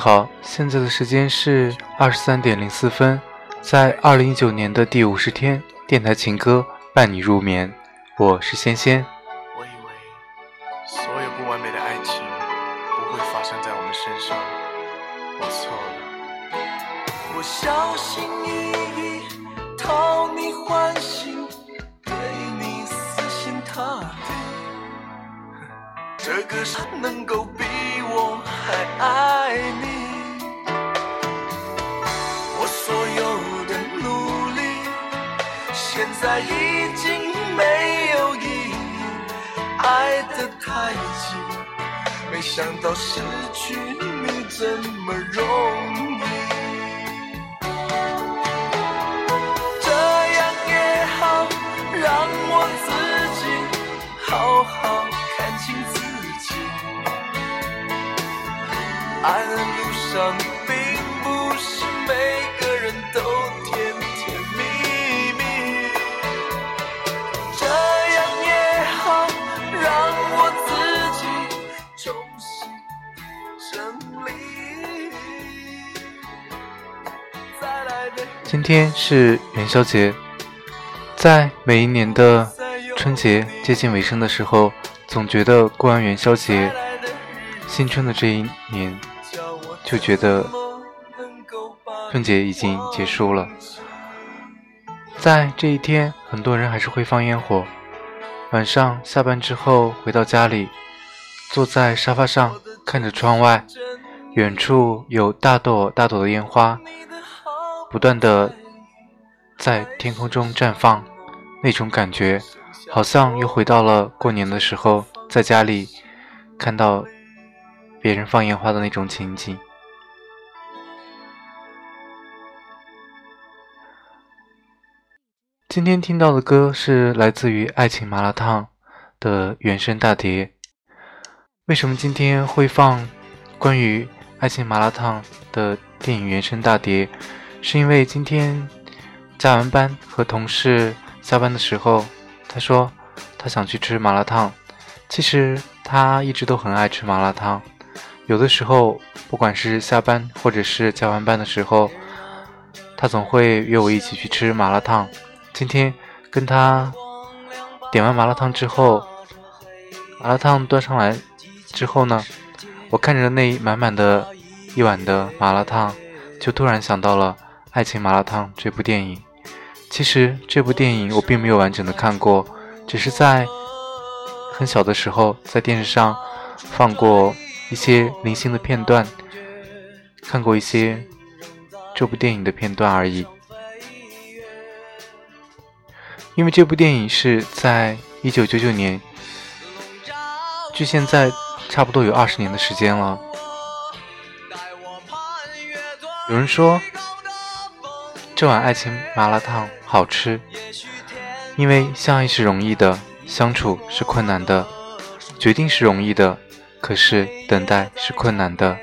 好，现在的时间是二十三点零四分，在二零一九年的第五十天，电台情歌伴你入眠，我是仙仙。现在已经没有意义。爱得太急，没想到失去你这么容易。这样也好，让我自己好好看清自己。爱的路上，今天是元宵节，在每一年的春节接近尾声的时候，总觉得过完元宵节，新春的这一年就觉得春节已经结束了。在这一天，很多人还是会放烟火。晚上下班之后回到家里，坐在沙发上看着窗外，远处有大朵大朵的烟花，不断的在天空中绽放，那种感觉好像又回到了过年的时候，在家里看到别人放烟花的那种情景。今天听到的歌是来自于《爱情麻辣烫》的原声大碟。为什么今天会放关于《爱情麻辣烫》的电影原声大碟？是因为今天加完班和同事下班的时候，他说他想去吃麻辣烫。其实他一直都很爱吃麻辣烫，有的时候不管是下班或者是加完班的时候，他总会约我一起去吃麻辣烫。今天跟他点完麻辣烫之后，麻辣烫端上来之后呢，我看着那满满的一碗的麻辣烫，就突然想到了《爱情麻辣烫》这部电影。其实这部电影我并没有完整的看过，只是在很小的时候在电视上放过一些零星的片段，看过一些这部电影的片段而已。因为这部电影是在一九九九年，距现在差不多有二十年的时间了。有人说，这碗爱情麻辣烫好吃，因为相爱是容易的，相处是困难的，决定是容易的，可是等待是困难的；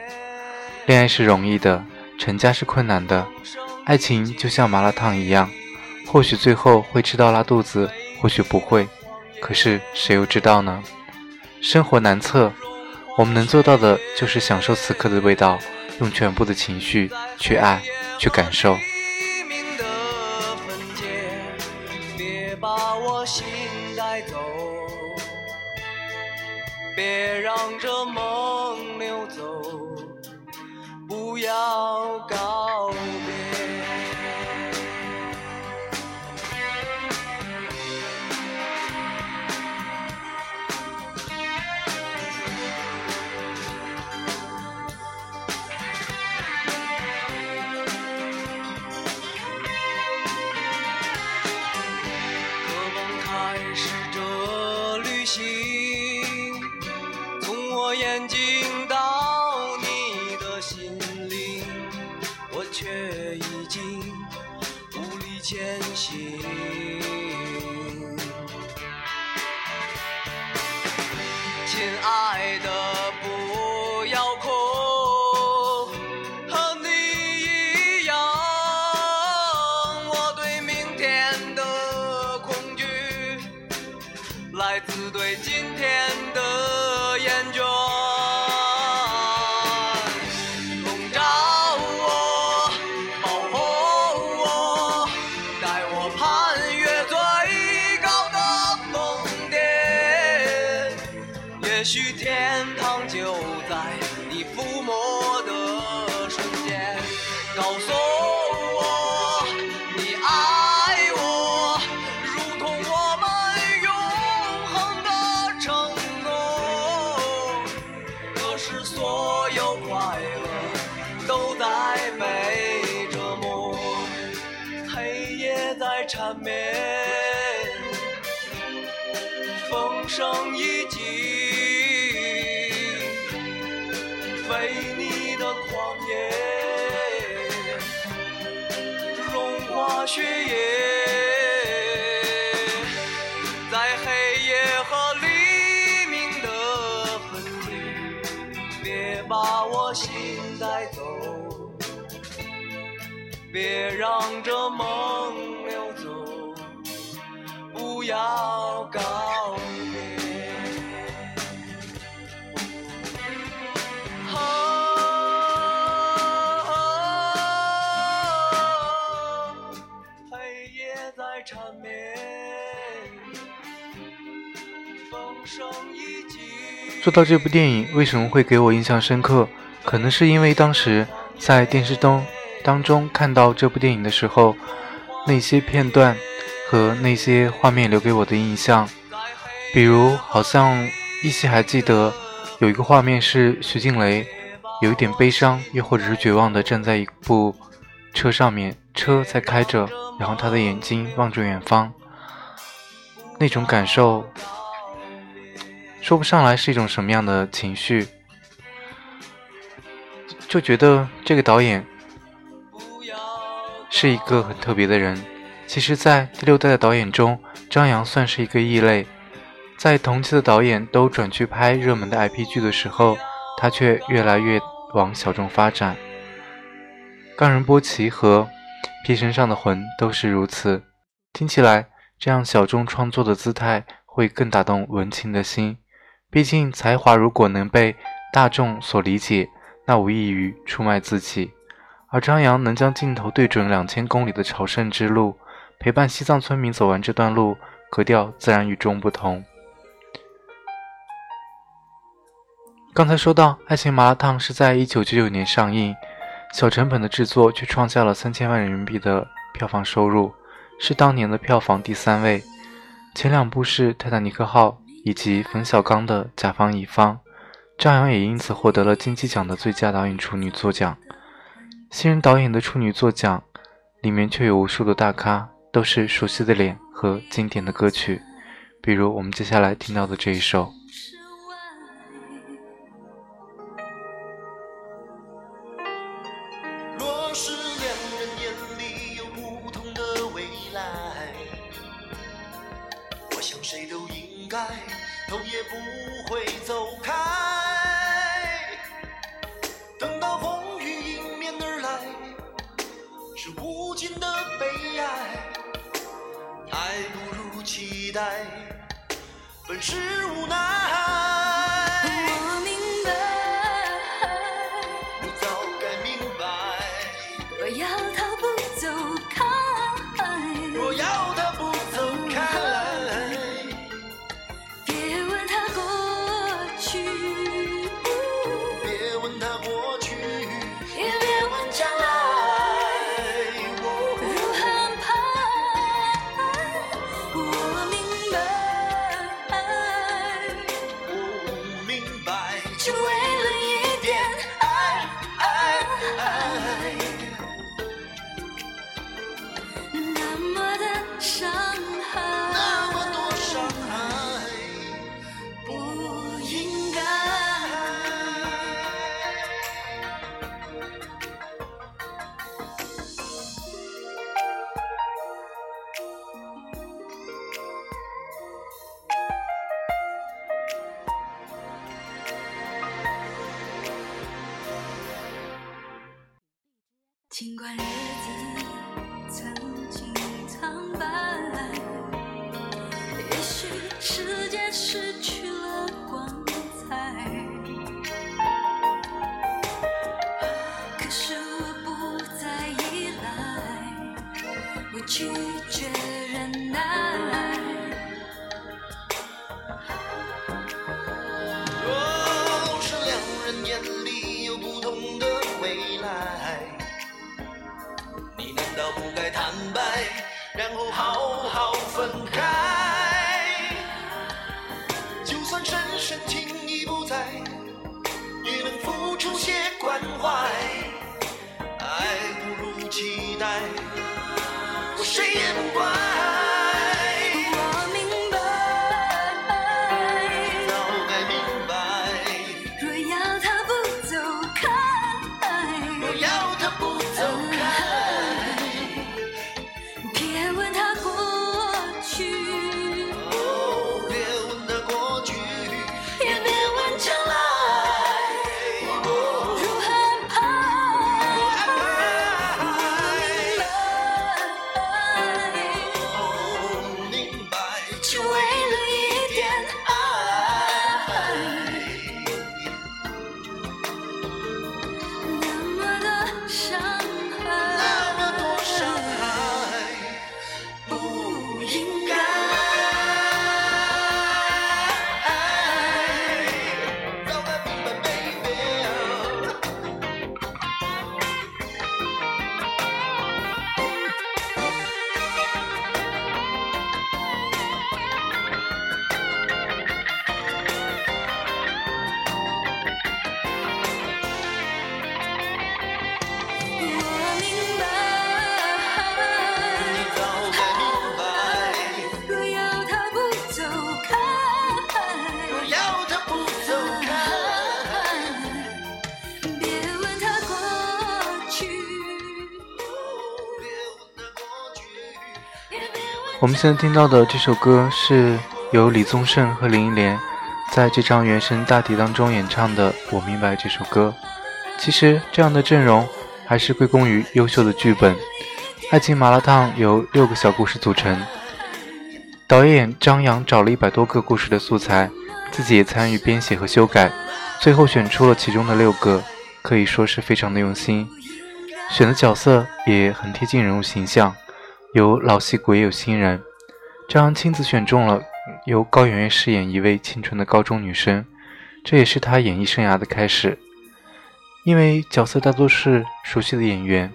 恋爱是容易的，成家是困难的，爱情就像麻辣烫一样，或许最后会吃到拉肚子，或许不会，可是谁又知道呢？生活难测，我们能做到的就是享受此刻的味道，用全部的情绪去爱，去感受。心带走别让这梦流走，不要告别。缠绵。风声已静，为你的狂野融化血液，在黑夜和黎明的分离，别把我心带走，别让这梦。要告别。说到这部电影为什么会给我印象深刻，可能是因为当时在电视中当中看到这部电影的时候，那些片段和那些画面留给我的印象，比如好像依稀还记得有一个画面是徐静蕾有一点悲伤，又或者是绝望的站在一部车上面，车在开着，然后她的眼睛望着远方，那种感受。说不上来是一种什么样的情绪，就觉得这个导演是一个很特别的人。其实，在第六代的导演中，张扬算是一个异类。在同期的导演都转去拍热门的 IP 剧的时候，他却越来越往小众发展。《冈仁波齐》和《皮身上的魂》都是如此。听起来，这样小众创作的姿态会更打动文青的心。毕竟，才华如果能被大众所理解，那无异于出卖自己。而张扬能将镜头对准两千公里的朝圣之路，陪伴西藏村民走完这段路，格调自然与众不同。刚才说到，《爱情麻辣烫》是在一九九九年上映，小成本的制作却创下了三千万人民币的票房收入，是当年的票房第三位。前两部是《泰坦尼克号》。以及冯小刚的《甲方乙方》，张扬也因此获得了金鸡奖的最佳导演处女作奖。新人导演的处女作奖里面却有无数的大咖，都是熟悉的脸和经典的歌曲，比如我们接下来听到的这一首。待，本是无奈。失去了光彩，可是我不再依赖，我拒绝忍耐。若是两人眼里有不同的未来，你难道不该坦白，然后好好分开？关怀。爱不如期待，我谁也不怪。现在听到的这首歌是由李宗盛和林忆莲在这张原声大碟当中演唱的《我明白》这首歌。其实这样的阵容还是归功于优秀的剧本。《爱情麻辣烫》由六个小故事组成，导演张扬找了一百多个故事的素材，自己也参与编写和修改，最后选出了其中的六个，可以说是非常的用心。选的角色也很贴近人物形象，有老戏骨也有新人。张亲自选中了由高圆圆饰演一位清纯的高中女生，这也是她演艺生涯的开始。因为角色大多是熟悉的演员，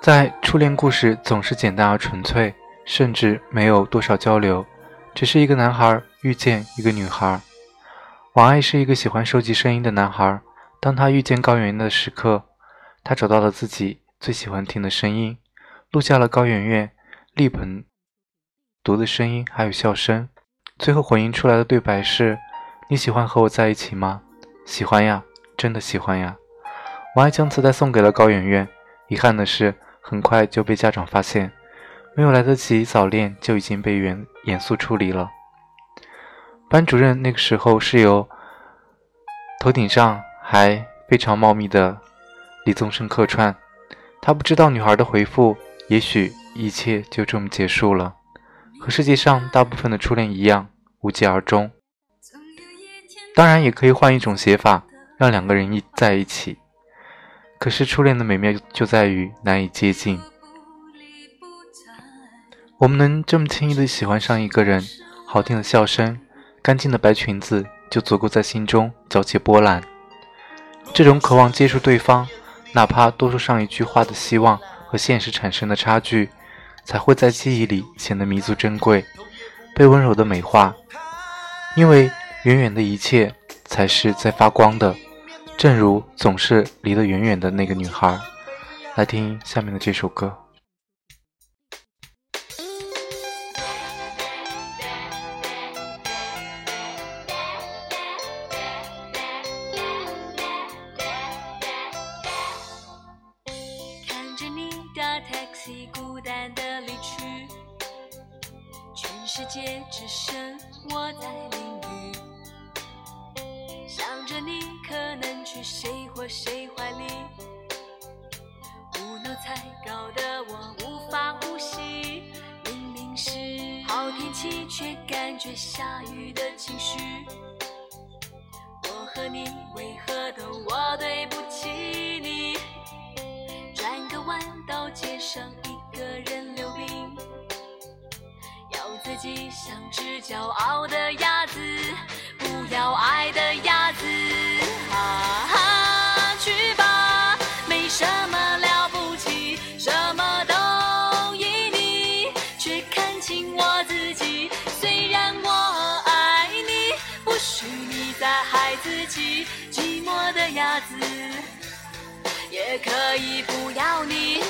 在初恋故事总是简单而纯粹，甚至没有多少交流，只是一个男孩遇见一个女孩。王爱是一个喜欢收集声音的男孩，当他遇见高圆圆的时刻，他找到了自己最喜欢听的声音，录下了高圆圆力捧读的声音，还有笑声。最后回应出来的对白是：“你喜欢和我在一起吗？”“喜欢呀，真的喜欢呀。”王爱将磁带送给了高圆圆，遗憾的是，很快就被家长发现，没有来得及早恋，就已经被严严肃处理了。班主任那个时候是由头顶上还非常茂密的李宗盛客串。他不知道女孩的回复，也许一切就这么结束了，和世界上大部分的初恋一样，无疾而终。当然，也可以换一种写法，让两个人一在一起。可是初恋的美妙就在于难以接近。我们能这么轻易的喜欢上一个人，好听的笑声，干净的白裙子，就足够在心中搅起波澜。这种渴望接触对方。哪怕多说上一句话的希望和现实产生的差距，才会在记忆里显得弥足珍贵，被温柔的美化。因为远远的一切才是在发光的，正如总是离得远远的那个女孩。来听下面的这首歌。你孤单的离去，全世界只剩我在淋雨，想着你可能去谁或谁怀里，胡闹才搞得我无法呼吸，明明是好天气，却感觉下雨的情绪，我和你为何都我对不起。街上一个人溜冰，要自己像只骄傲的鸭子，不要爱的鸭子。哈哈，去吧，没什么了不起，什么都依你，却看清我自己。虽然我爱你，不许你再害自己寂寞的鸭子，也可以不要你。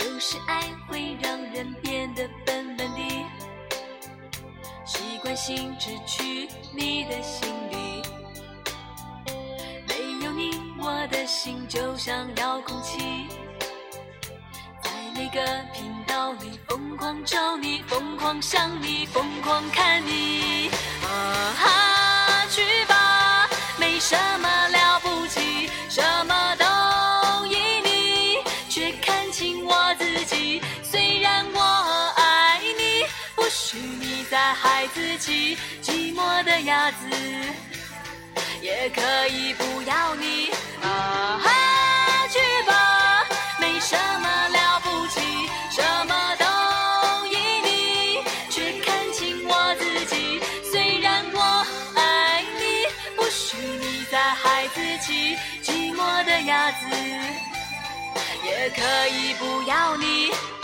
有时爱会让人变得笨笨的，习惯性只去你的心里。没有你我的心就像遥控器，在每个频道里疯狂找你，疯狂想你，疯狂看你。啊哈，去吧，没什么了不起，什么都依你，却看清我自己。虽然我爱你，不许你再害自己，寂寞的鸭子。也可以不要你，啊哈，可以不要你。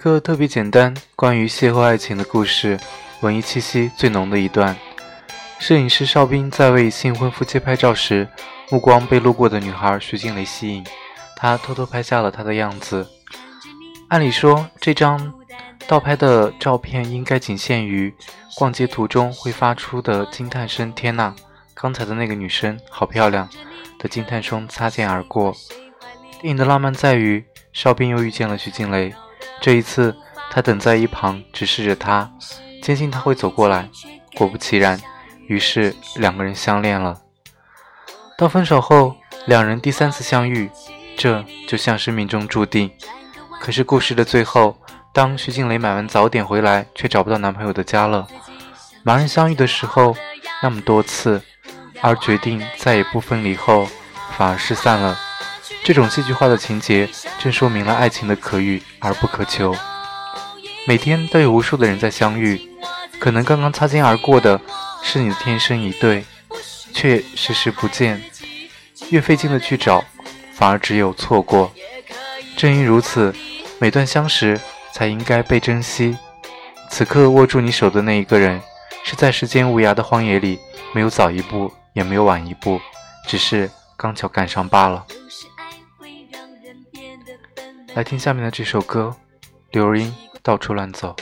一个特别简单关于邂逅爱情的故事，文艺气息最浓的一段。摄影师邵兵在为新婚夫妻拍照时，目光被路过的女孩徐静蕾吸引，他偷偷拍下了她的样子。按理说，这张盗拍的照片应该仅限于逛街途中会发出的惊叹声“天呐，刚才的那个女生好漂亮”的惊叹声擦肩而过。电影的浪漫在于，邵兵又遇见了徐静蕾。这一次，他等在一旁直视着他，坚信他会走过来，果不其然，于是两个人相恋了。到分手后，两人第三次相遇，这就像是命中注定。可是故事的最后，当徐静蕾买完早点回来，却找不到男朋友的家了。盲人相遇的时候那么多次，而决定再也不分离后，反而失散了。这种戏剧化的情节，正说明了爱情的可遇而不可求。每天都有无数的人在相遇，可能刚刚擦肩而过的是你的天生一对，却时时不见。越费劲的去找，反而只有错过。正因如此，每段相识才应该被珍惜。此刻握住你手的那一个人，是在时间无涯的荒野里，没有早一步，也没有晚一步，只是刚巧赶上罢了。来听下面的这首歌刘若英到处乱走。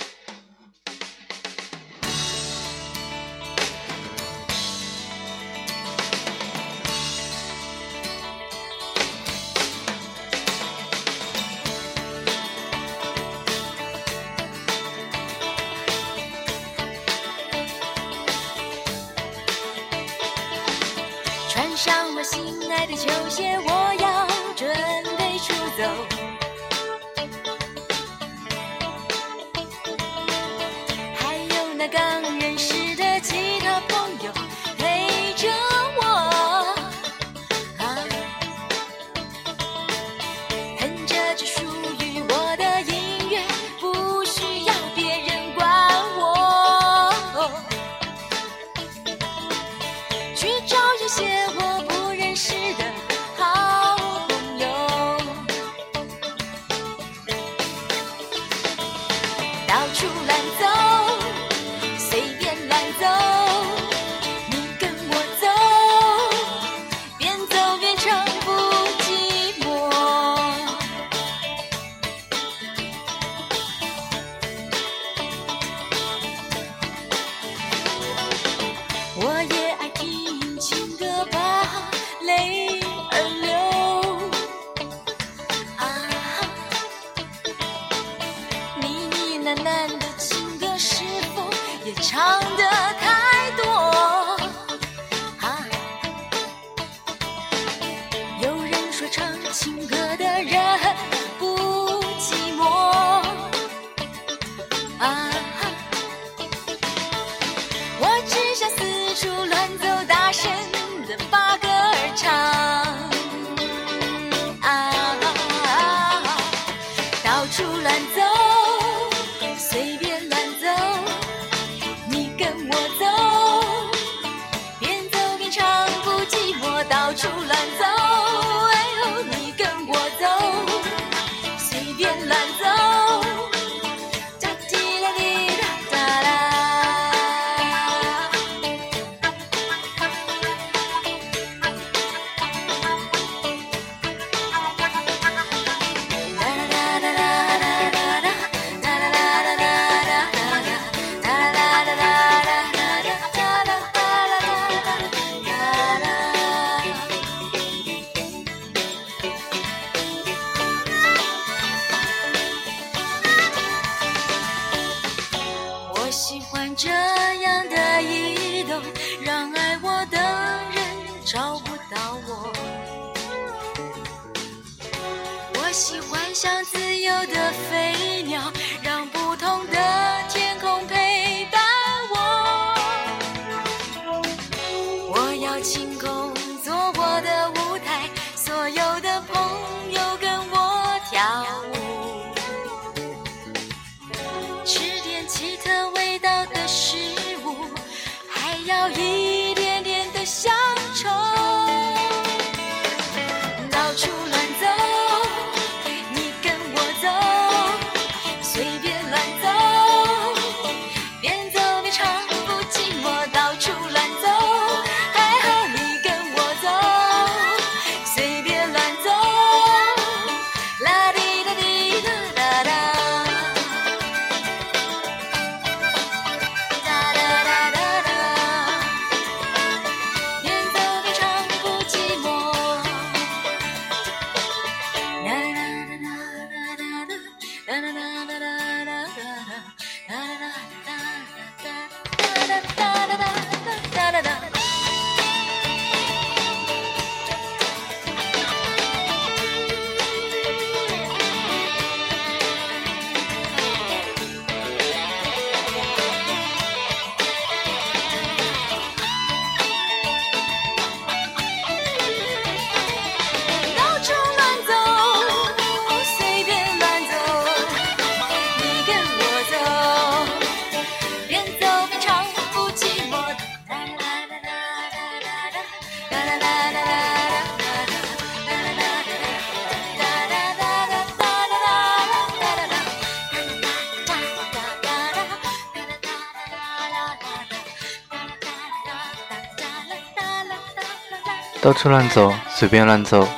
到处乱走，随便乱走。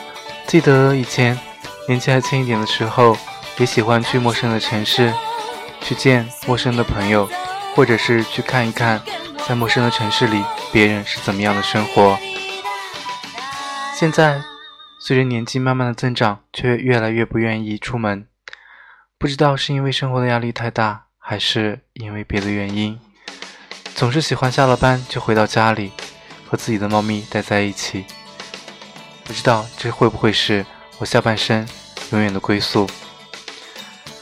记得以前年纪还轻一点的时候，也喜欢去陌生的城市，去见陌生的朋友，或者是去看一看，在陌生的城市里别人是怎么样的生活。现在，随着年纪慢慢的增长，却越来越不愿意出门。不知道是因为生活的压力太大，还是因为别的原因，总是喜欢下了班就回到家里。和自己的猫咪待在一起，不知道这会不会是我下半生永远的归宿。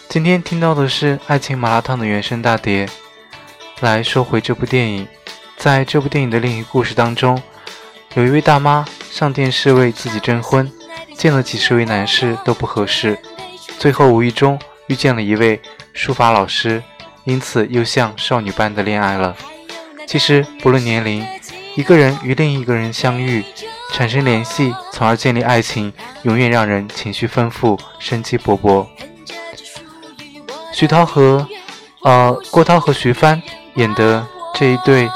今天听到的是《爱情麻辣烫》的原声大碟。来说回这部电影，在这部电影的另一故事当中，有一位大妈上电视为自己征婚，见了几十位男士都不合适，最后无意中遇见了一位书法老师，因此又像少女般的恋爱了。其实不论年龄。一个人与另一个人相遇，产生联系，从而建立爱情，永远让人情绪丰富、生机勃勃。徐涛和呃郭涛和徐帆演的这一对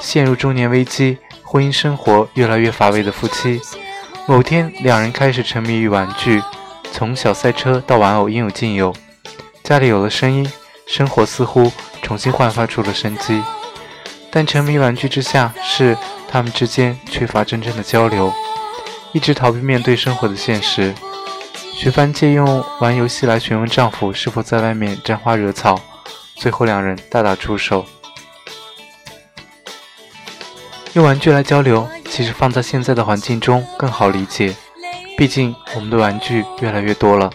陷入中年危机、婚姻生活越来越乏味的夫妻，某天两人开始沉迷于玩具，从小赛车到玩偶应有尽有，家里有了声音，生活似乎重新焕发出了生机。但沉迷玩具之下，是他们之间缺乏真正的交流，一直逃避面对生活的现实。徐帆借用玩游戏来询问丈夫是否在外面沾花惹草，最后两人大打出手。用玩具来交流，其实放在现在的环境中更好理解，毕竟我们的玩具越来越多了。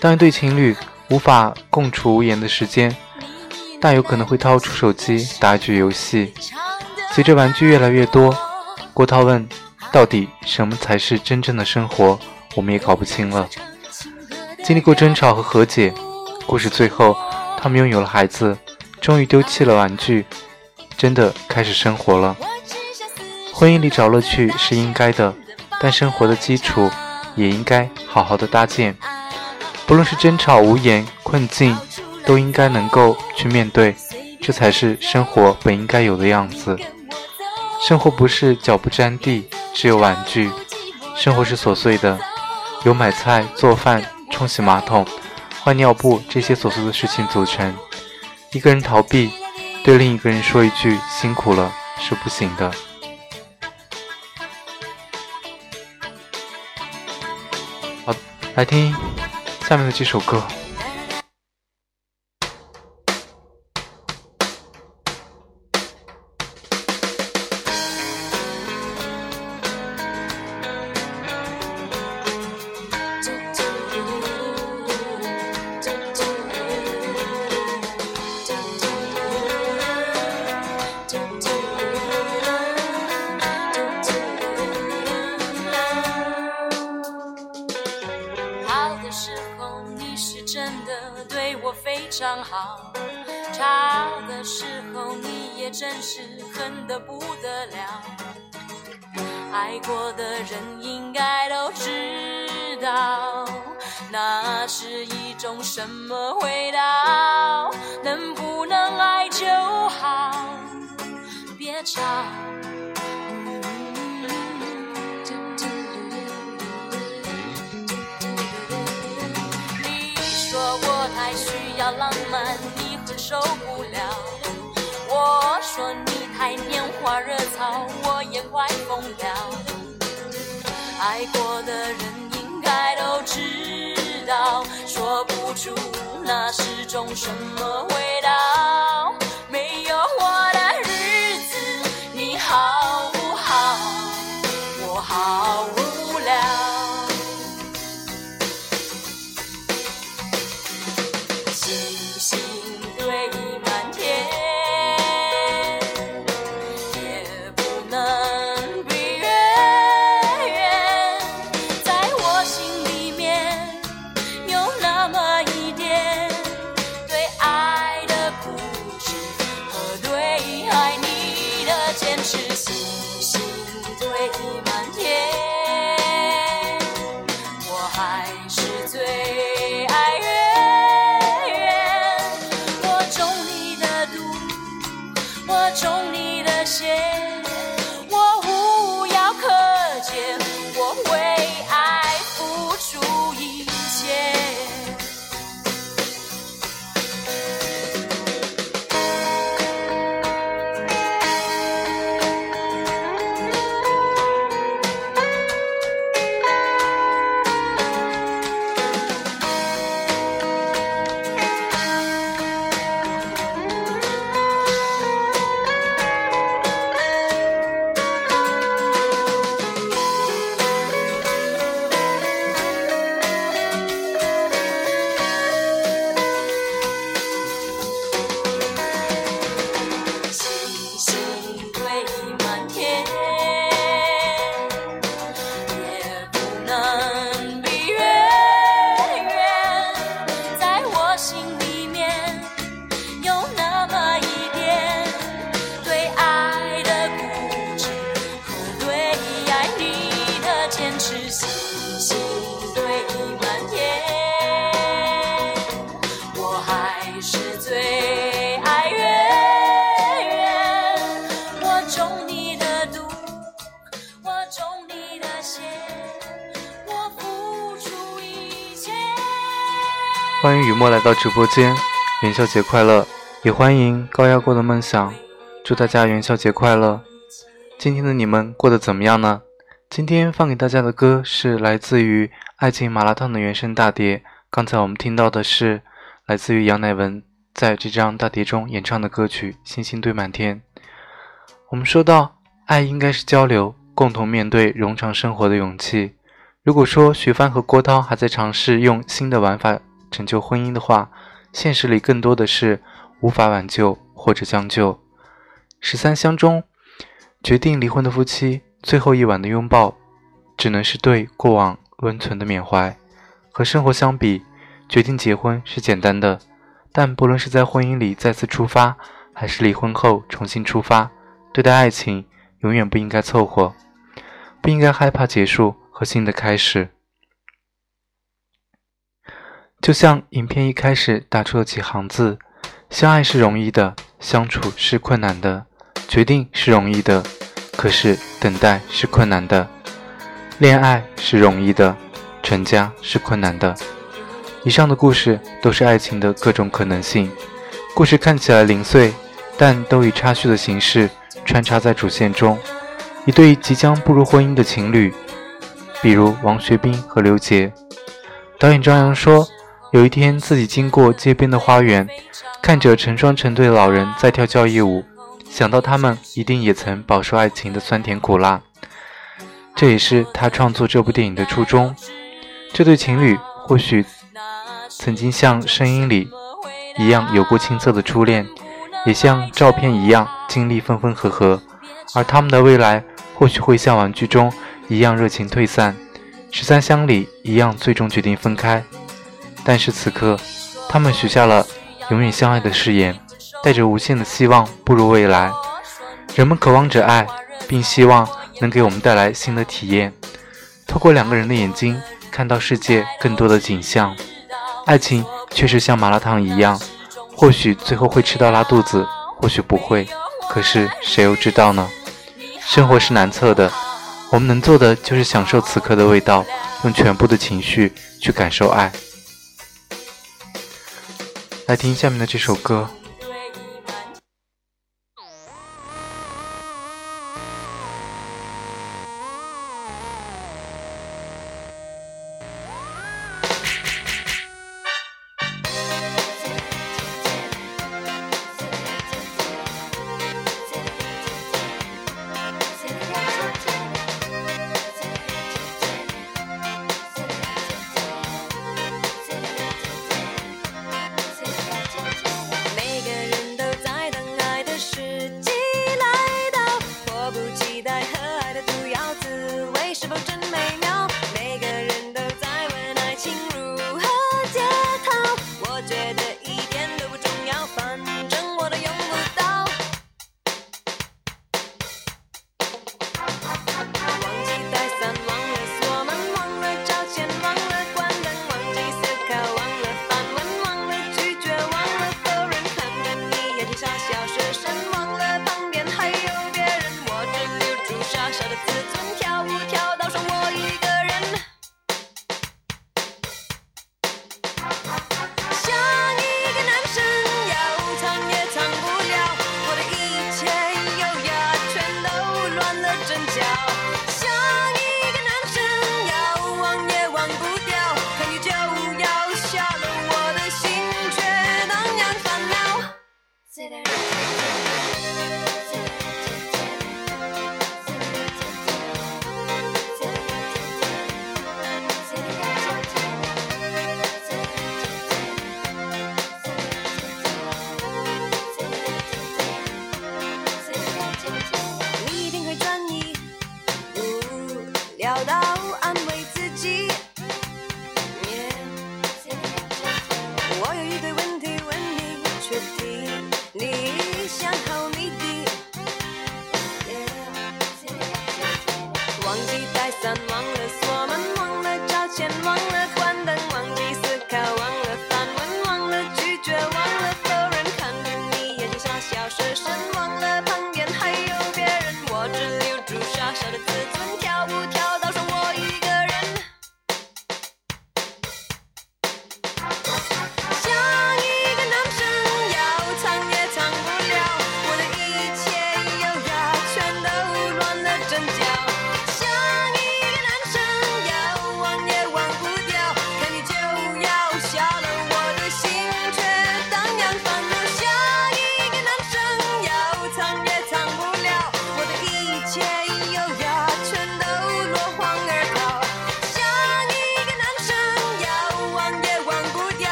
当一对情侣无法共处无言的时间。大有可能会掏出手机打一局游戏。随着玩具越来越多，郭涛问：“到底什么才是真正的生活？”我们也搞不清了。经历过争吵和和解，故事最后，他们拥有了孩子，终于丢弃了玩具，真的开始生活了。婚姻里找乐趣是应该的，但生活的基础也应该好好的搭建。不论是争吵、无言、困境。都应该能够去面对，这才是生活本应该有的样子。生活不是脚不沾地，只有玩具。生活是琐碎的，由买菜、做饭、冲洗马桶、换尿布这些琐碎的事情组成。一个人逃避，对另一个人说一句辛苦了是不行的。好，来听下面的这首歌。种什么味道。没有我的日子，你好不好？我好无聊。直播间，元宵节快乐！也欢迎高压锅的梦想，祝大家元宵节快乐！今天的你们过得怎么样呢？今天放给大家的歌是来自于《爱情麻辣烫》的原声大碟。刚才我们听到的是来自于杨乃文在这张大碟中演唱的歌曲《星星堆满天》。我们说到，爱应该是交流，共同面对冗长生活的勇气。如果说徐帆和郭涛还在尝试用新的玩法拯救婚姻的话，现实里更多的是无法挽救或者将就。十三香中，决定离婚的夫妻最后一晚的拥抱，只能是对过往温存的缅怀。和生活相比，决定结婚是简单的，但不论是在婚姻里再次出发，还是离婚后重新出发，对待爱情永远不应该凑合，不应该害怕结束和新的开始。就像影片一开始打出了几行字：“相爱是容易的，相处是困难的；决定是容易的，可是等待是困难的；恋爱是容易的，成家是困难的。”以上的故事都是爱情的各种可能性。故事看起来零碎，但都以插叙的形式穿插在主线中。一对即将步入婚姻的情侣，比如王学兵和刘杰。导演张扬说。有一天，自己经过街边的花园，看着成双成对的老人在跳交谊舞，想到他们一定也曾饱受爱情的酸甜苦辣，这也是他创作这部电影的初衷。这对情侣或许曾经像声音里一样有过青涩的初恋，也像照片一样经历分分合合，而他们的未来或许会像玩具中一样热情退散，十三香里一样最终决定分开。但是此刻，他们许下了永远相爱的誓言，带着无限的希望步入未来。人们渴望着爱，并希望能给我们带来新的体验。透过两个人的眼睛，看到世界更多的景象。爱情确实像麻辣烫一样，或许最后会吃到拉肚子，或许不会。可是谁又知道呢？生活是难测的，我们能做的就是享受此刻的味道，用全部的情绪去感受爱。来听下面的这首歌。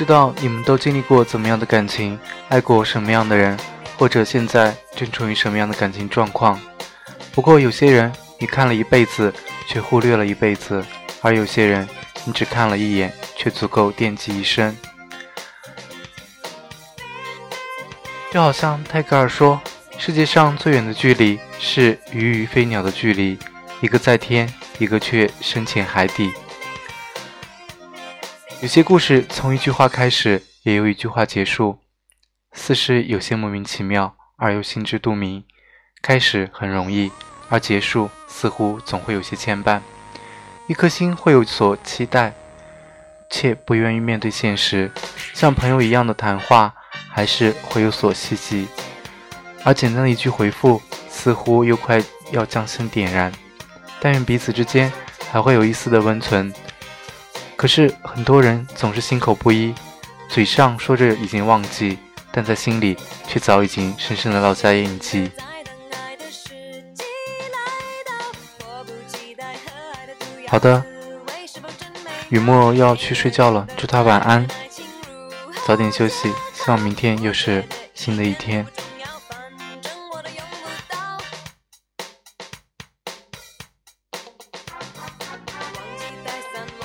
知道你们都经历过怎么样的感情，爱过什么样的人，或者现在正处于什么样的感情状况。不过有些人你看了一辈子，却忽略了一辈子；而有些人你只看了一眼，却足够惦记一生。就好像泰戈尔说：“世界上最远的距离是鱼与飞鸟的距离，一个在天，一个却深潜海底。”有些故事从一句话开始，也由一句话结束。似是有些莫名其妙，而又心知肚明。开始很容易，而结束似乎总会有些牵绊。一颗心会有所期待，却不愿意面对现实。像朋友一样的谈话，还是会有所希冀。而简单的一句回复，似乎又快要将心点燃。但愿彼此之间还会有一丝的温存。可是很多人总是心口不一，嘴上说着已经忘记，但在心里却早已经深深的烙下印记。好的，雨墨要去睡觉了，祝他晚安，早点休息，希望明天又是新的一天。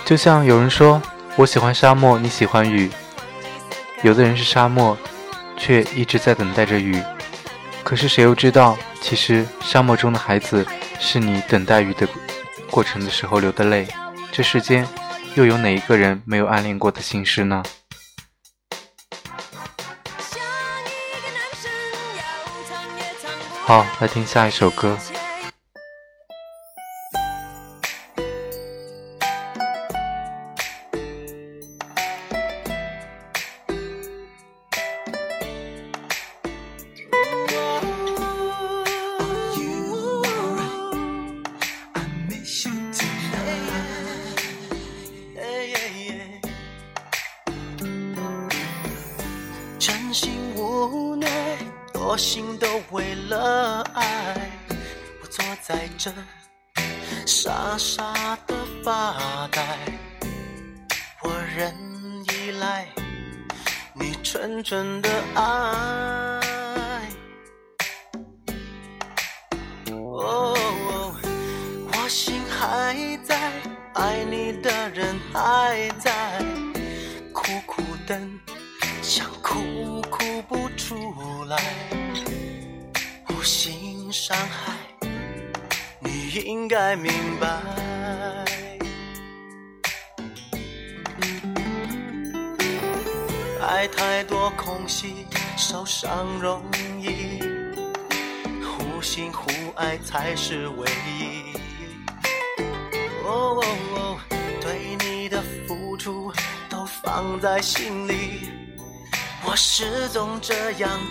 就像有人说，我喜欢沙漠，你喜欢雨。有的人是沙漠，却一直在等待着雨。可是谁又知道，其实沙漠中的孩子是你等待雨的过程的时候流的泪。这世间又有哪一个人没有暗恋过的心事呢？好，来听下一首歌。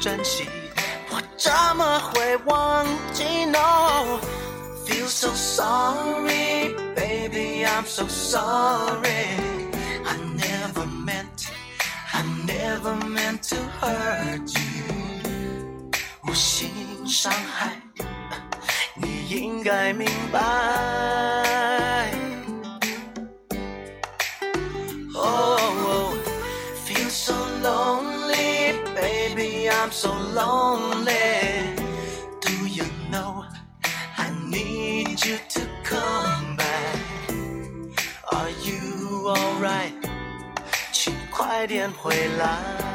珍惜。我怎么会忘记？No, feel so sorry, baby, I'm so sorry. I never meant, I never meant to hurt you. 无心伤害，你应该明白。快点回来。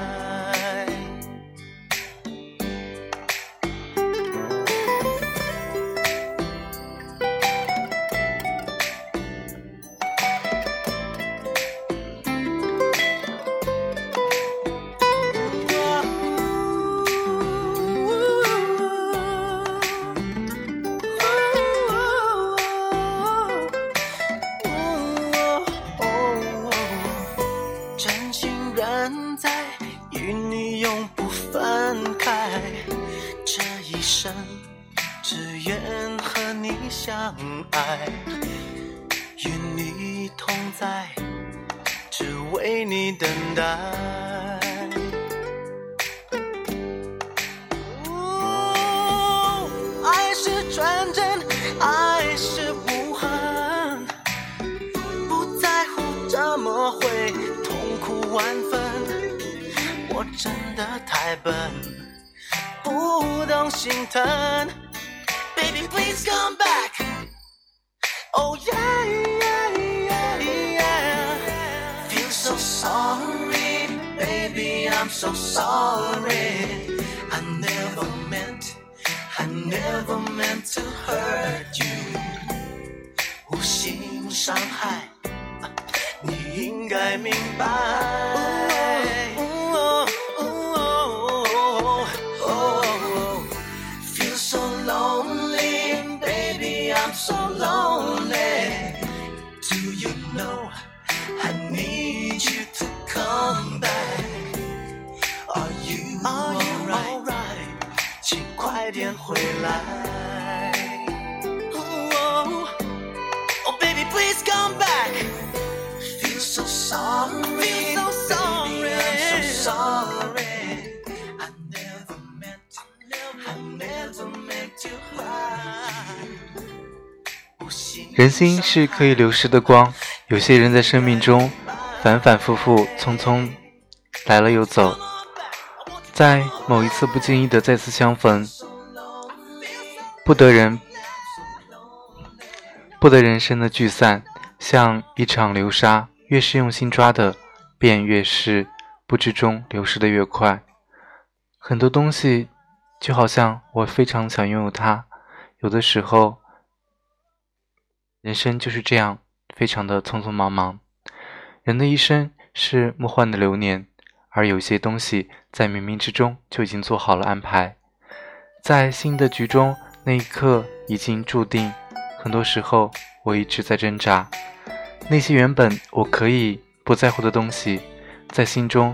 是可以流失的光，有些人在生命中反反复复、匆匆来了又走，在某一次不经意的再次相逢，不得人不得人生的聚散，像一场流沙，越是用心抓的，便越是不知中流失的越快。很多东西就好像我非常想拥有它，有的时候。人生就是这样，非常的匆匆忙忙。人的一生是梦幻的流年，而有些东西在冥冥之中就已经做好了安排。在新的局中，那一刻已经注定。很多时候，我一直在挣扎。那些原本我可以不在乎的东西，在心中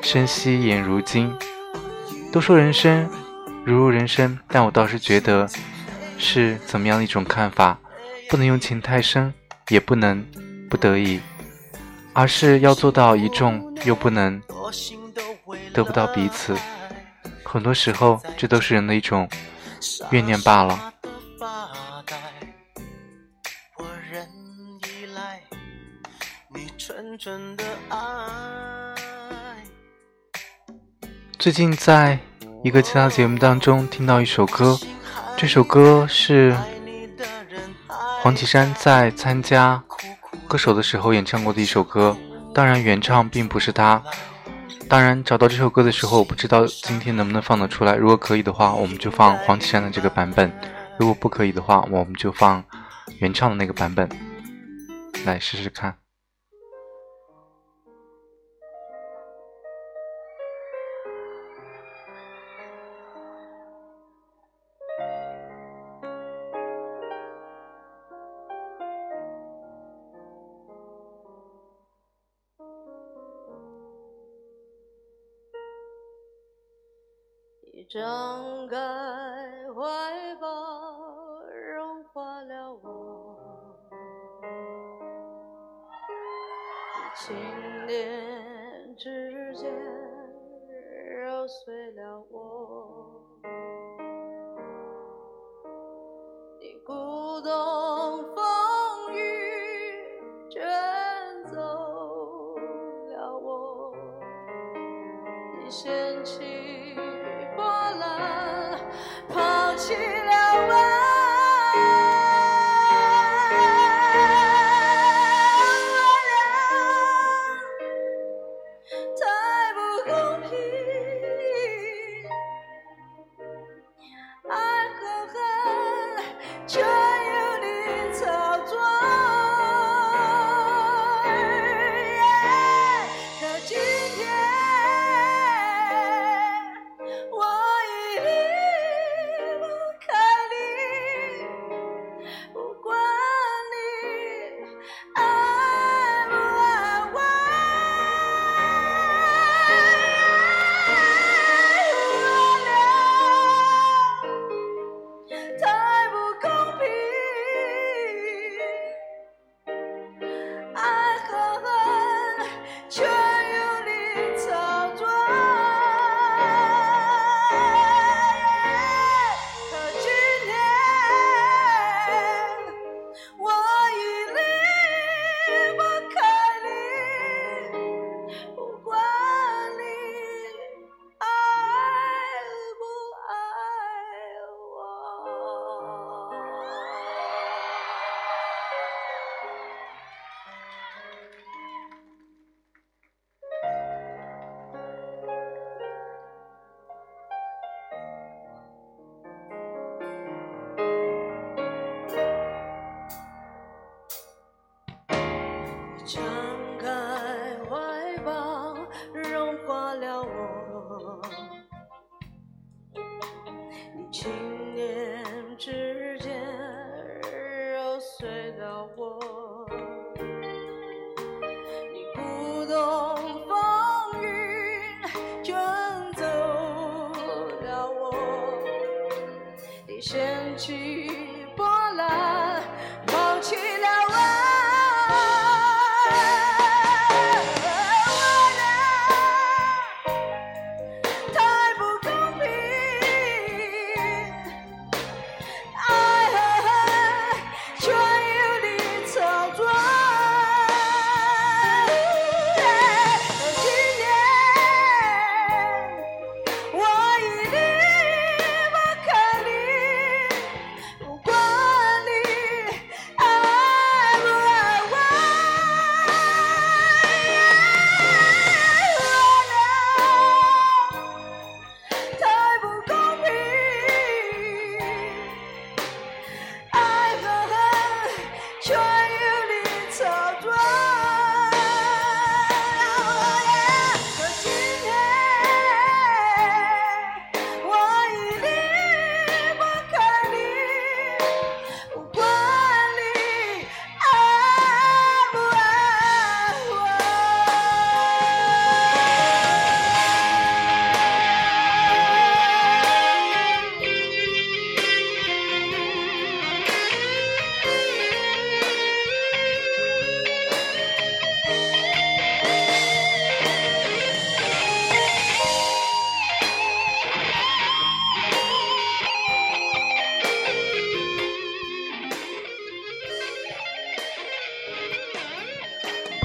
深吸眼如金。都说人生如如人生，但我倒是觉得是怎么样的一种看法？不能用情太深，也不能不得已，而是要做到一众，又不能得不到彼此。很多时候，这都是人的一种怨念罢了。最近在一个其他节目当中听到一首歌，这首歌是黄绮珊在参加歌手的时候演唱过的一首歌。当然，原唱并不是她。当然，找到这首歌的时候，我不知道今天能不能放得出来。如果可以的话，我们就放黄绮珊的这个版本；如果不可以的话，我们就放原唱的那个版本，来试试看。点指尖，揉碎了我。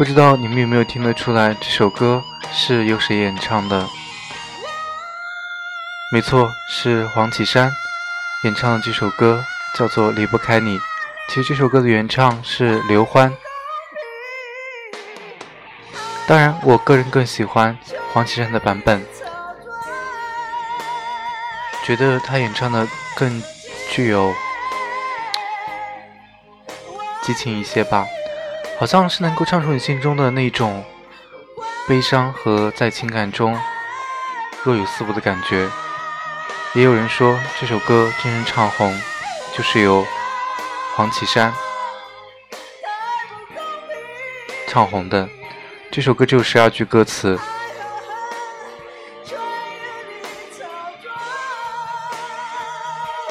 不知道你们有没有听得出来，这首歌是由谁演唱的？没错，是黄绮珊演唱的这首歌，叫做《离不开你》。其实这首歌的原唱是刘欢，当然我个人更喜欢黄绮珊的版本，觉得她演唱的更具有激情一些吧。好像是能够唱出你心中的那种悲伤和在情感中若有似无的感觉。也有人说这首歌真正唱红，就是由黄绮珊唱红的。这首歌只有十二句歌词，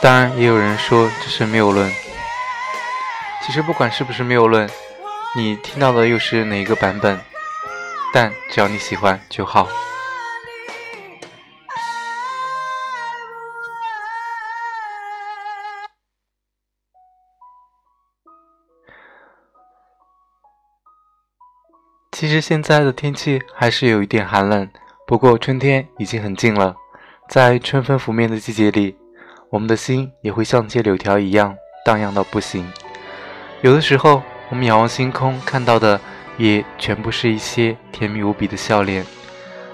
当然也有人说这是谬论。其实不管是不是谬论。你听到的又是哪一个版本？但只要你喜欢就好。其实现在的天气还是有一点寒冷，不过春天已经很近了。在春风拂面的季节里，我们的心也会像街柳条一样荡漾到不行。有的时候。我们仰望星空，看到的也全部是一些甜蜜无比的笑脸。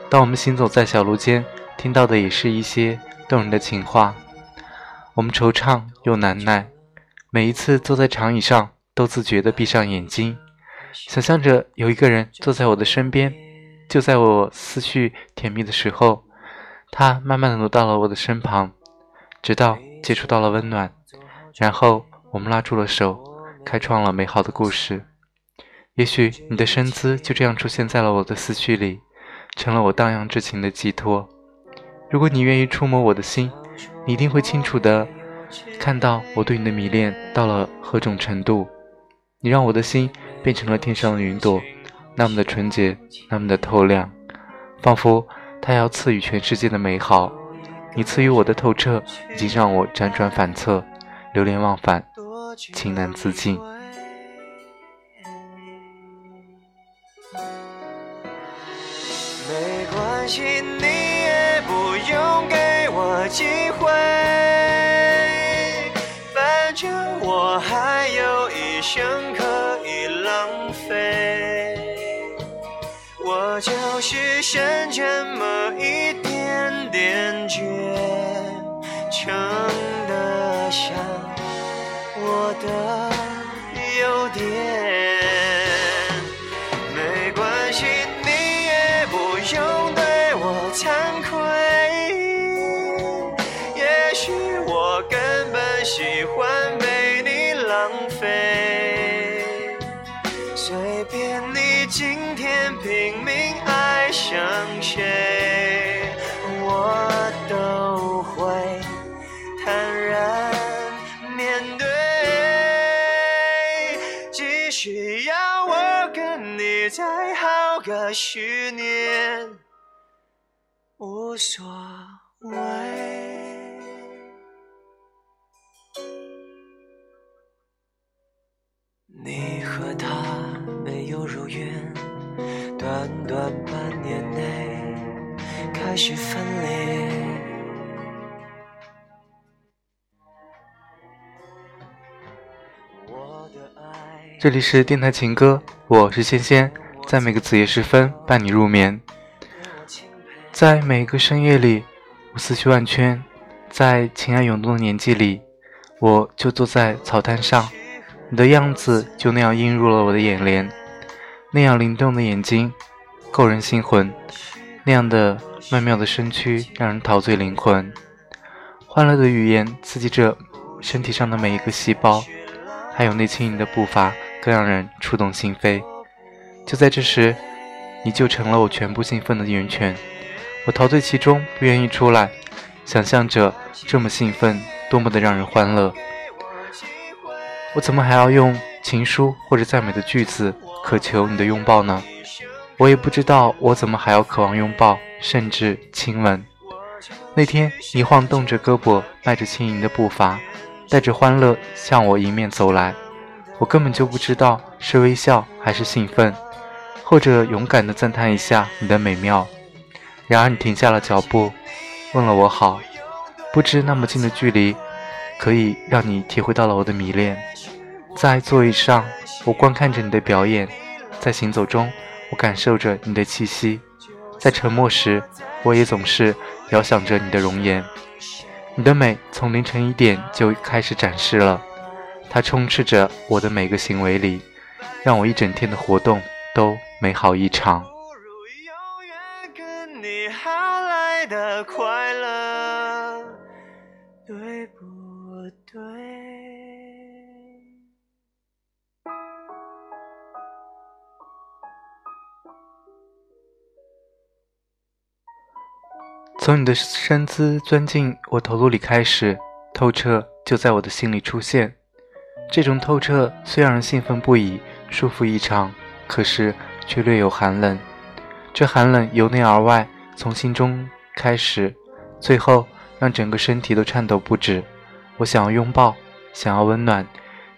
当我们行走在小路间，听到的也是一些动人的情话。我们惆怅又难耐，每一次坐在长椅上，都自觉地闭上眼睛，想象着有一个人坐在我的身边。就在我思绪甜蜜的时候，他慢慢地挪到了我的身旁，直到接触到了温暖，然后我们拉住了手。开创了美好的故事，也许你的身姿就这样出现在了我的思绪里，成了我荡漾之情的寄托。如果你愿意触摸我的心，你一定会清楚的看到我对你的迷恋到了何种程度。你让我的心变成了天上的云朵，那么的纯洁，那么的透亮，仿佛它要赐予全世界的美好。你赐予我的透彻，已经让我辗转反侧，流连忘返。情难自禁。没关系，你也不用给我机会，反正我还有一生可以浪费。我就是剩这么一点点倔，撑得下我的优点。十年，无所谓。你和他没有如愿，短短半年内开始分裂。这里是电台情歌，我是仙仙，在每个子夜时分伴你入眠。在每一个深夜里，我思绪万千，在情爱涌动的年纪里，我就坐在草滩上，你的样子就那样映入了我的眼帘，那样灵动的眼睛勾人心魂，那样的曼妙的身躯让人陶醉灵魂，欢乐的语言刺激着身体上的每一个细胞。还有那轻盈的步伐，更让人触动心扉。就在这时，你就成了我全部兴奋的源泉。我陶醉其中，不愿意出来，想象着这么兴奋，多么的让人欢乐。我怎么还要用情书或者赞美的句子渴求你的拥抱呢？我也不知道我怎么还要渴望拥抱，甚至亲吻。那天，你晃动着胳膊，迈着轻盈的步伐。带着欢乐向我迎面走来，我根本就不知道是微笑还是兴奋，或者勇敢地赞叹一下你的美妙。然而你停下了脚步，问了我好。不知那么近的距离，可以让你体会到了我的迷恋。在座椅上，我观看着你的表演；在行走中，我感受着你的气息；在沉默时，我也总是遥想着你的容颜。你的美从凌晨一点就开始展示了，它充斥着我的每个行为里，让我一整天的活动都美好一场。从你的身姿钻进我头颅里开始，透彻就在我的心里出现。这种透彻虽让人兴奋不已、舒服异常，可是却略有寒冷。这寒冷由内而外，从心中开始，最后让整个身体都颤抖不止。我想要拥抱，想要温暖，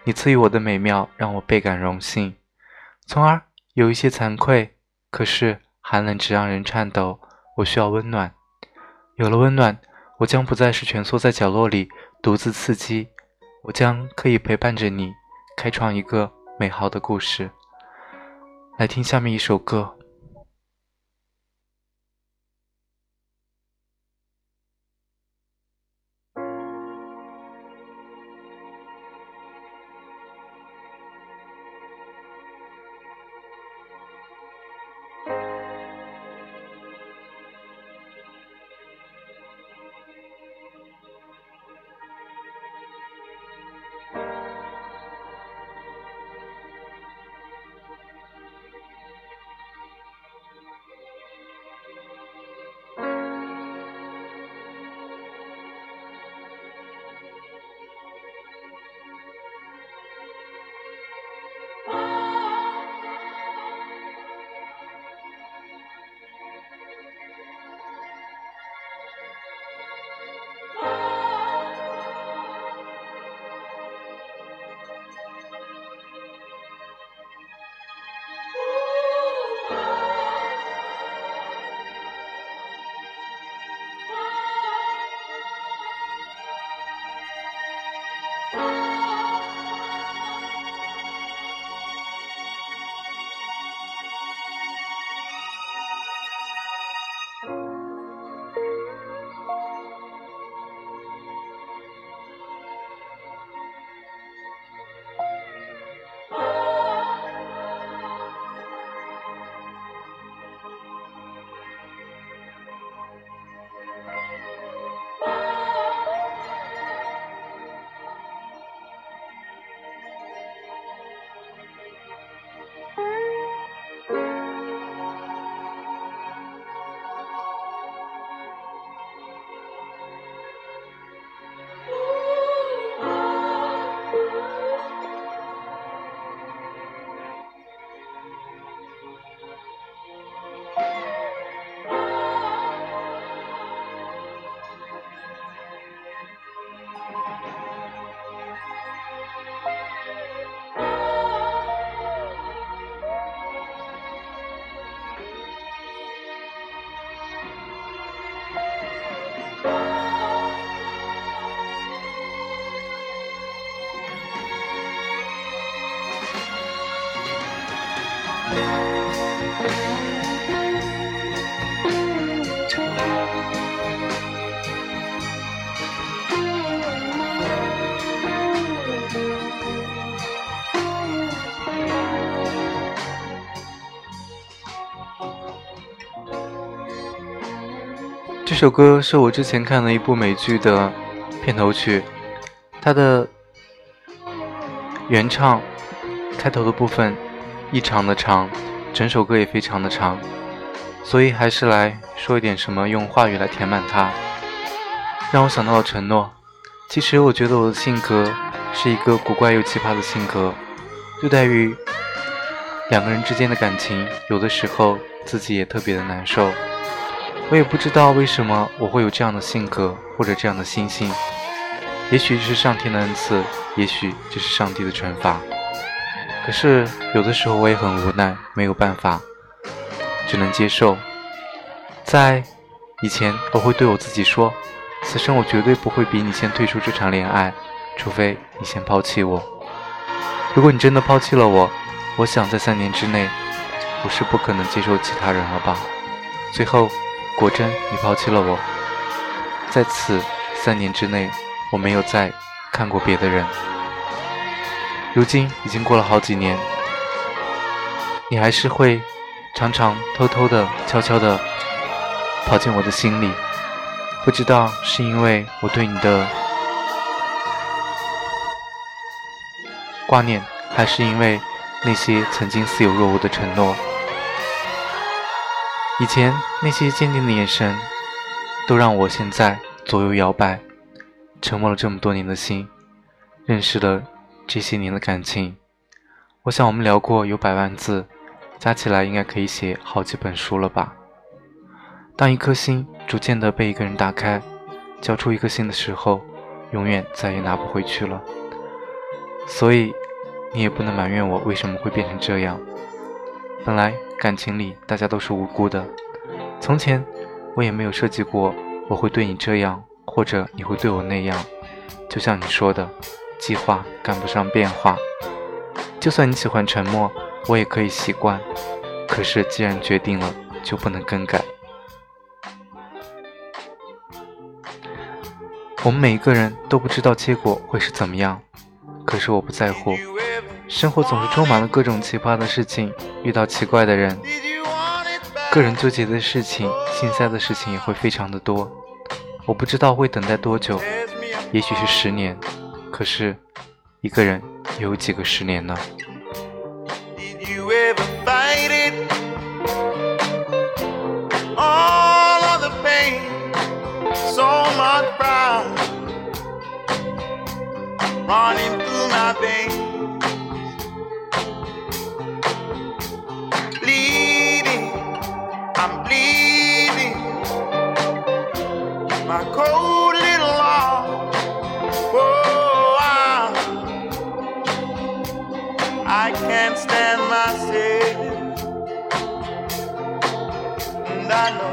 你赐予我的美妙让我倍感荣幸，从而有一些惭愧。可是寒冷只让人颤抖，我需要温暖。有了温暖，我将不再是蜷缩在角落里独自刺激，我将可以陪伴着你，开创一个美好的故事。来听下面一首歌。这首歌是我之前看了一部美剧的片头曲，它的原唱开头的部分异常的长，整首歌也非常的长，所以还是来说一点什么，用话语来填满它，让我想到了承诺。其实我觉得我的性格是一个古怪又奇葩的性格，对待于两个人之间的感情，有的时候自己也特别的难受。我也不知道为什么我会有这样的性格或者这样的心性，也许这是上天的恩赐，也许这是上帝的惩罚。可是有的时候我也很无奈，没有办法，只能接受。在以前，我会对我自己说：“此生我绝对不会比你先退出这场恋爱，除非你先抛弃我。如果你真的抛弃了我，我想在三年之内，我是不可能接受其他人了吧。”最后。果真，你抛弃了我。在此三年之内，我没有再看过别的人。如今已经过了好几年，你还是会常常偷偷的、悄悄的跑进我的心里。不知道是因为我对你的挂念，还是因为那些曾经似有若无的承诺。以前那些坚定的眼神，都让我现在左右摇摆。沉默了这么多年的心，认识了这些年的感情。我想我们聊过有百万字，加起来应该可以写好几本书了吧。当一颗心逐渐的被一个人打开，交出一颗心的时候，永远再也拿不回去了。所以，你也不能埋怨我为什么会变成这样。本来感情里大家都是无辜的，从前我也没有设计过我会对你这样，或者你会对我那样。就像你说的，计划赶不上变化。就算你喜欢沉默，我也可以习惯。可是既然决定了，就不能更改。我们每一个人都不知道结果会是怎么样，可是我不在乎。生活总是充满了各种奇葩的事情，遇到奇怪的人，个人纠结的事情，心塞的事情也会非常的多，我不知道会等待多久，也许是十年，可是一个人也有几个十年呢。I'm bleeding. My cold little heart. Oh, I, I can't stand myself. And I know.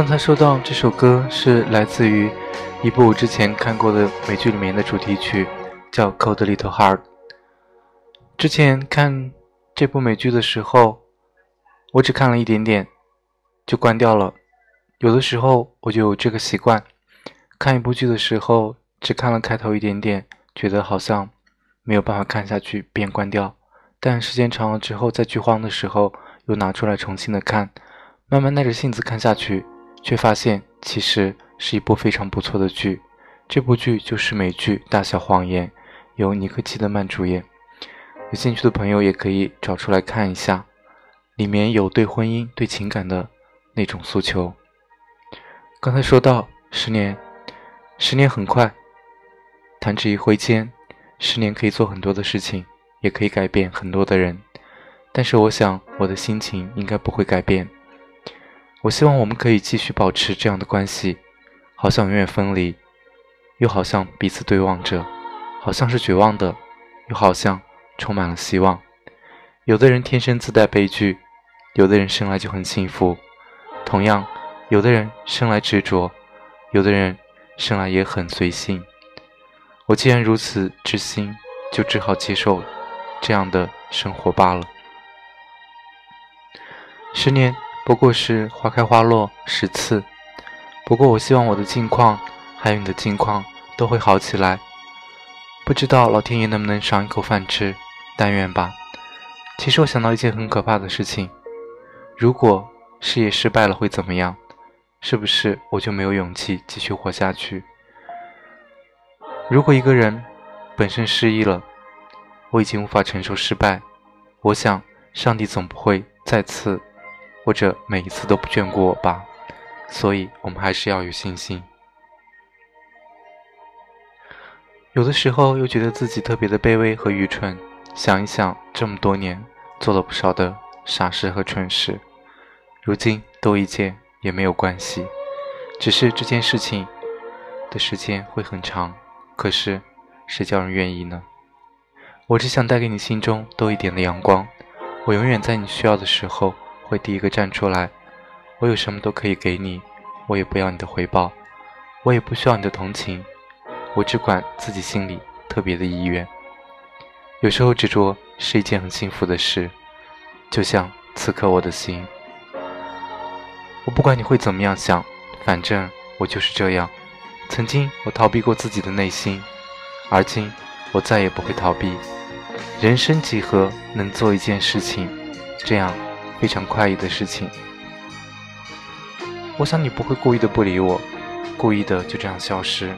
刚才说到这首歌是来自于一部我之前看过的美剧里面的主题曲，叫《Cold Little Heart》。之前看这部美剧的时候，我只看了一点点就关掉了。有的时候我就有这个习惯，看一部剧的时候只看了开头一点点，觉得好像没有办法看下去，便关掉。但时间长了之后，在剧荒的时候又拿出来重新的看，慢慢耐着性子看下去。却发现其实是一部非常不错的剧，这部剧就是美剧《大小谎言》，由尼克基德曼主演。有兴趣的朋友也可以找出来看一下，里面有对婚姻、对情感的那种诉求。刚才说到十年，十年很快，弹指一挥间，十年可以做很多的事情，也可以改变很多的人。但是我想，我的心情应该不会改变。我希望我们可以继续保持这样的关系，好像永远分离，又好像彼此对望着，好像是绝望的，又好像充满了希望。有的人天生自带悲剧，有的人生来就很幸福。同样，有的人生来执着，有的人生来也很随性。我既然如此之心，就只好接受这样的生活罢了。十年。不过是花开花落十次，不过我希望我的近况还有你的近况都会好起来。不知道老天爷能不能赏一口饭吃，但愿吧。其实我想到一件很可怕的事情：如果事业失败了会怎么样？是不是我就没有勇气继续活下去？如果一个人本身失忆了，我已经无法承受失败，我想上帝总不会再次。或者每一次都不眷顾我吧，所以我们还是要有信心。有的时候又觉得自己特别的卑微和愚蠢，想一想这么多年做了不少的傻事和蠢事，如今多一件也没有关系，只是这件事情的时间会很长，可是谁叫人愿意呢？我只想带给你心中多一点的阳光，我永远在你需要的时候。会第一个站出来，我有什么都可以给你，我也不要你的回报，我也不需要你的同情，我只管自己心里特别的意愿。有时候执着是一件很幸福的事，就像此刻我的心。我不管你会怎么样想，反正我就是这样。曾经我逃避过自己的内心，而今我再也不会逃避。人生几何能做一件事情，这样。非常快意的事情，我想你不会故意的不理我，故意的就这样消失。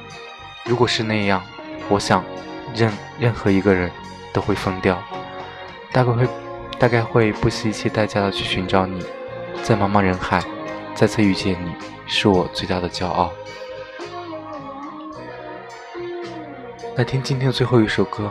如果是那样，我想任任何一个人都会疯掉，大概会大概会不惜一切代价的去寻找你，在茫茫人海再次遇见你，是我最大的骄傲。来听今天的最后一首歌。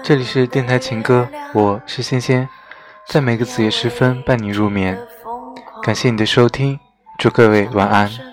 这里是电台情歌，我是仙仙，在每个子夜时分伴你入眠。感谢你的收听，祝各位晚安。